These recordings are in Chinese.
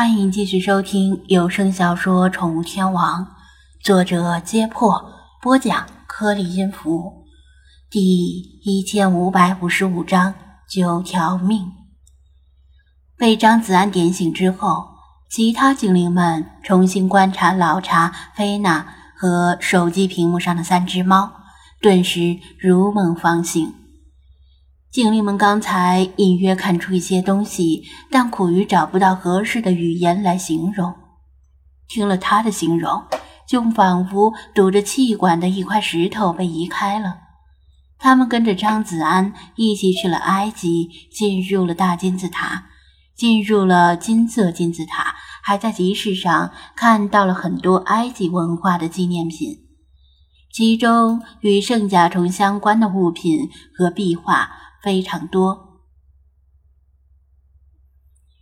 欢迎继续收听有声小说《宠物天王》，作者：揭破，播讲：颗粒音符，第一千五百五十五章九条命。被张子安点醒之后，其他精灵们重新观察老查、菲娜和手机屏幕上的三只猫，顿时如梦方醒。精灵们刚才隐约看出一些东西，但苦于找不到合适的语言来形容。听了他的形容，就仿佛堵着气管的一块石头被移开了。他们跟着张子安一起去了埃及，进入了大金字塔，进入了金色金字塔，还在集市上看到了很多埃及文化的纪念品，其中与圣甲虫相关的物品和壁画。非常多，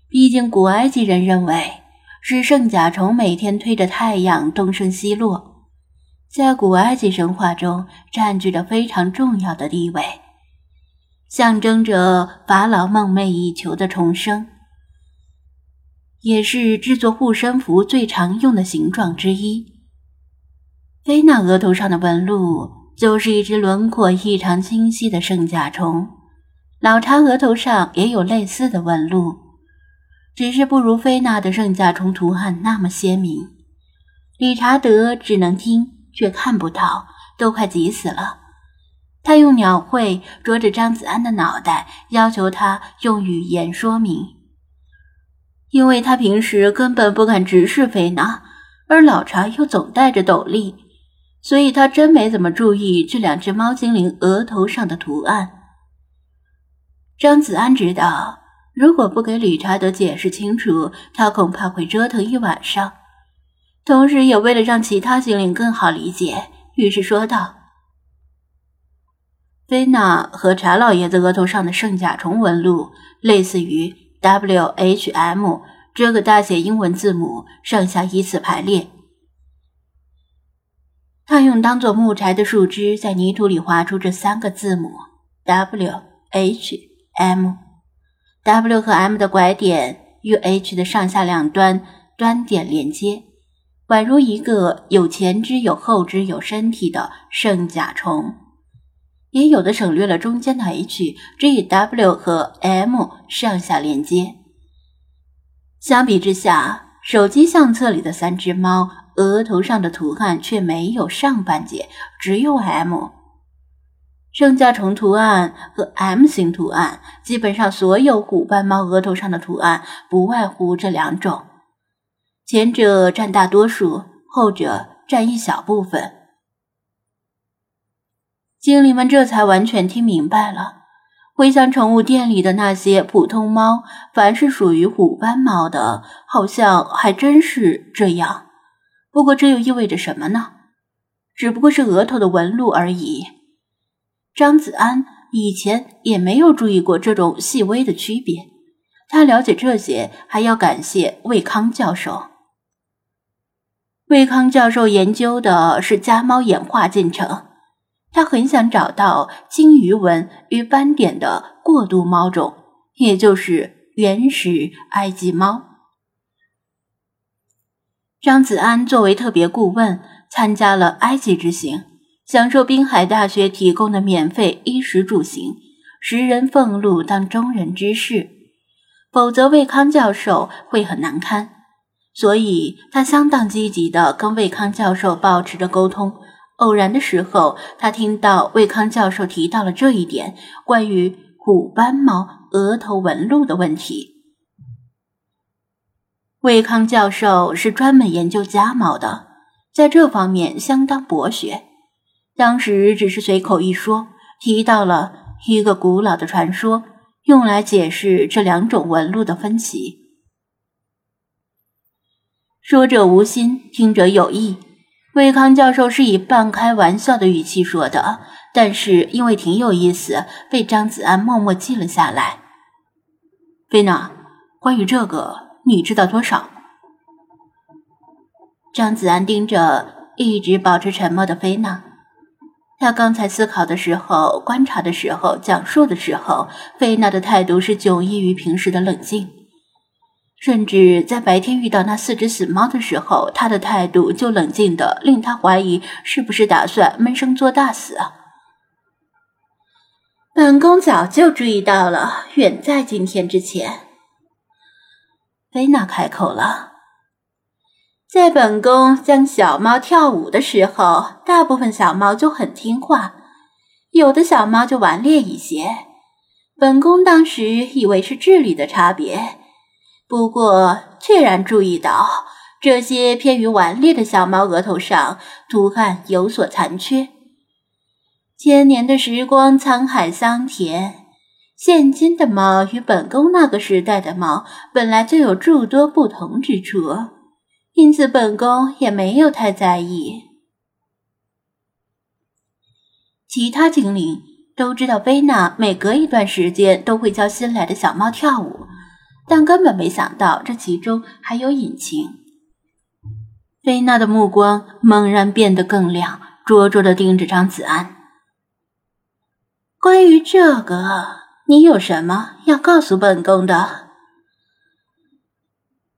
毕竟古埃及人认为是圣甲虫每天推着太阳东升西落，在古埃及神话中占据着非常重要的地位，象征着法老梦寐以求的重生，也是制作护身符最常用的形状之一。菲娜额头上的纹路就是一只轮廓异常清晰的圣甲虫。老查额头上也有类似的纹路，只是不如菲娜的圣甲虫图案那么鲜明。理查德只能听却看不到，都快急死了。他用鸟喙啄着张子安的脑袋，要求他用语言说明，因为他平时根本不敢直视菲娜，而老查又总戴着斗笠，所以他真没怎么注意这两只猫精灵额头上的图案。张子安知道，如果不给理查德解释清楚，他恐怕会折腾一晚上。同时，也为了让其他精灵更好理解，于是说道：“菲娜和查老爷子额头上的圣甲虫纹路，类似于 W H M 这个大写英文字母上下依次排列。他用当做木柴的树枝在泥土里划出这三个字母 W H。” M，W 和 M 的拐点与 H 的上下两端端点连接，宛如一个有前肢、有后肢、有身体的圣甲虫。也有的省略了中间的 H，只以 W 和 M 上下连接。相比之下，手机相册里的三只猫额头上的图案却没有上半截，只有 M。圣甲虫图案和 M 型图案，基本上所有虎斑猫额头上的图案不外乎这两种，前者占大多数，后者占一小部分。精灵们这才完全听明白了。回想宠物店里的那些普通猫，凡是属于虎斑猫的，好像还真是这样。不过这又意味着什么呢？只不过是额头的纹路而已。张子安以前也没有注意过这种细微的区别，他了解这些还要感谢魏康教授。魏康教授研究的是家猫演化进程，他很想找到鲸鱼纹与斑点的过渡猫种，也就是原始埃及猫。张子安作为特别顾问，参加了埃及之行。享受滨海大学提供的免费衣食住行，食人俸禄当中人之事，否则魏康教授会很难堪。所以他相当积极地跟魏康教授保持着沟通。偶然的时候，他听到魏康教授提到了这一点，关于虎斑猫额头纹路的问题。魏康教授是专门研究家猫的，在这方面相当博学。当时只是随口一说，提到了一个古老的传说，用来解释这两种纹路的分歧。说者无心，听者有意。魏康教授是以半开玩笑的语气说的，但是因为挺有意思，被张子安默默记了下来。菲娜，关于这个，你知道多少？张子安盯着一直保持沉默的菲娜。他刚才思考的时候、观察的时候、讲述的时候，菲娜的态度是迥异于平时的冷静。甚至在白天遇到那四只死猫的时候，他的态度就冷静的令他怀疑是不是打算闷声做大死啊！本宫早就注意到了，远在今天之前。菲娜开口了，在本宫将小猫跳舞的时候，大部分小猫就很听话，有的小猫就顽劣一些。本宫当时以为是智力的差别。不过，确然注意到这些偏于顽劣的小猫额头上图案有所残缺。千年的时光，沧海桑田，现今的猫与本宫那个时代的猫本来就有诸多不同之处，因此本宫也没有太在意。其他精灵都知道，菲娜每隔一段时间都会教新来的小猫跳舞。但根本没想到这其中还有隐情。菲娜的目光猛然变得更亮，灼灼的盯着张子安。关于这个，你有什么要告诉本宫的？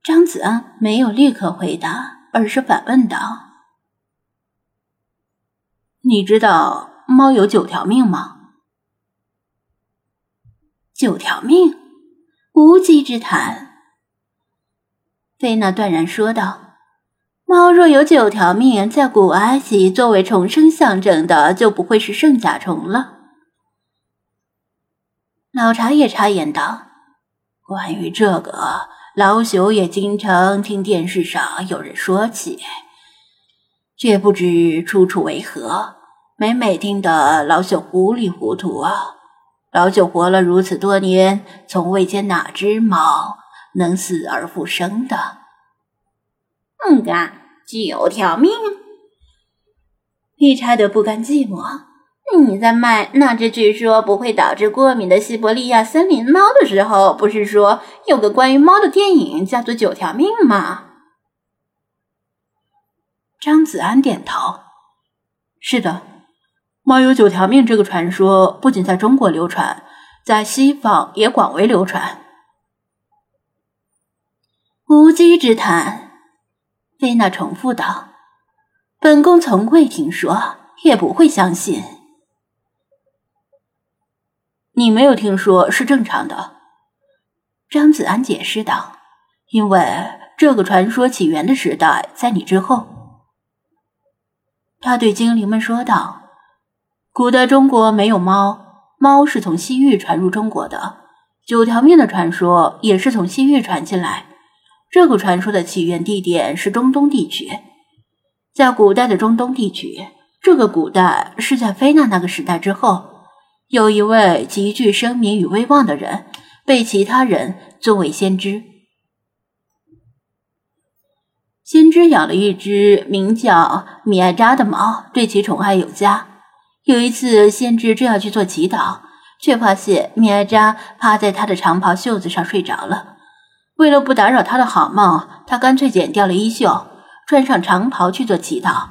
张子安没有立刻回答，而是反问道：“你知道猫有九条命吗？”九条命。无稽之谈，菲娜断然说道：“猫若有九条命，在古埃及作为重生象征的，就不会是圣甲虫了。”老茶也插言道：“关于这个，老朽也经常听电视上有人说起，却不知出处为何，每每听得老朽糊里糊涂啊。”老朽活了如此多年，从未见哪只猫能死而复生的。嗯嘎，九条命！理查德不甘寂寞。你在卖那只据说不会导致过敏的西伯利亚森林猫的时候，不是说有个关于猫的电影叫做《九条命》吗？张子安点头。是的。猫有九条命这个传说不仅在中国流传，在西方也广为流传。无稽之谈，菲娜重复道：“本宫从未听说，也不会相信。”你没有听说是正常的，张子安解释道：“因为这个传说起源的时代在你之后。”他对精灵们说道。古代中国没有猫，猫是从西域传入中国的。九条命的传说也是从西域传进来。这个传说的起源地点是中东地区，在古代的中东地区，这个古代是在菲娜那个时代之后，有一位极具声名与威望的人，被其他人尊为先知。先知养了一只名叫米艾扎的猫，对其宠爱有加。有一次，先知正要去做祈祷，却发现米艾扎趴在他的长袍袖子上睡着了。为了不打扰他的好梦，他干脆剪掉了衣袖，穿上长袍去做祈祷。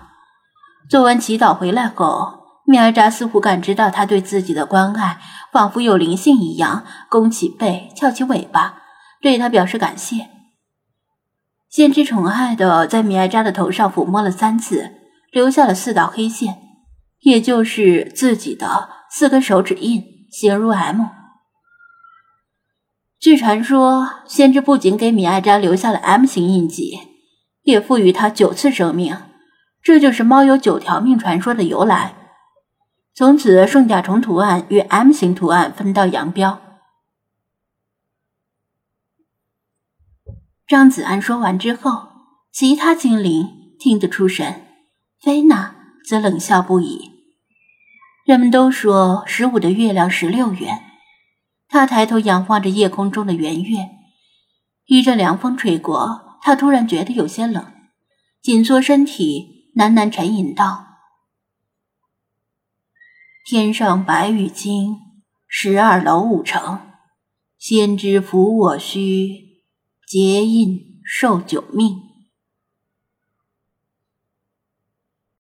做完祈祷回来后，米艾扎似乎感知到他对自己的关爱，仿佛有灵性一样，弓起背，翘起尾巴，对他表示感谢。先知宠爱的在米艾扎的头上抚摸了三次，留下了四道黑线。也就是自己的四根手指印，形如 M。据传说，先知不仅给米艾扎留下了 M 型印记，也赋予他九次生命，这就是猫有九条命传说的由来。从此，圣甲虫图案与 M 型图案分道扬镳。张子安说完之后，其他精灵听得出神，菲娜。则冷笑不已。人们都说十五的月亮十六圆。他抬头仰望着夜空中的圆月，一阵凉风吹过，他突然觉得有些冷，紧缩身体，喃喃沉吟道：“天上白玉京，十二楼五城，先知扶我虚，结印受九命。”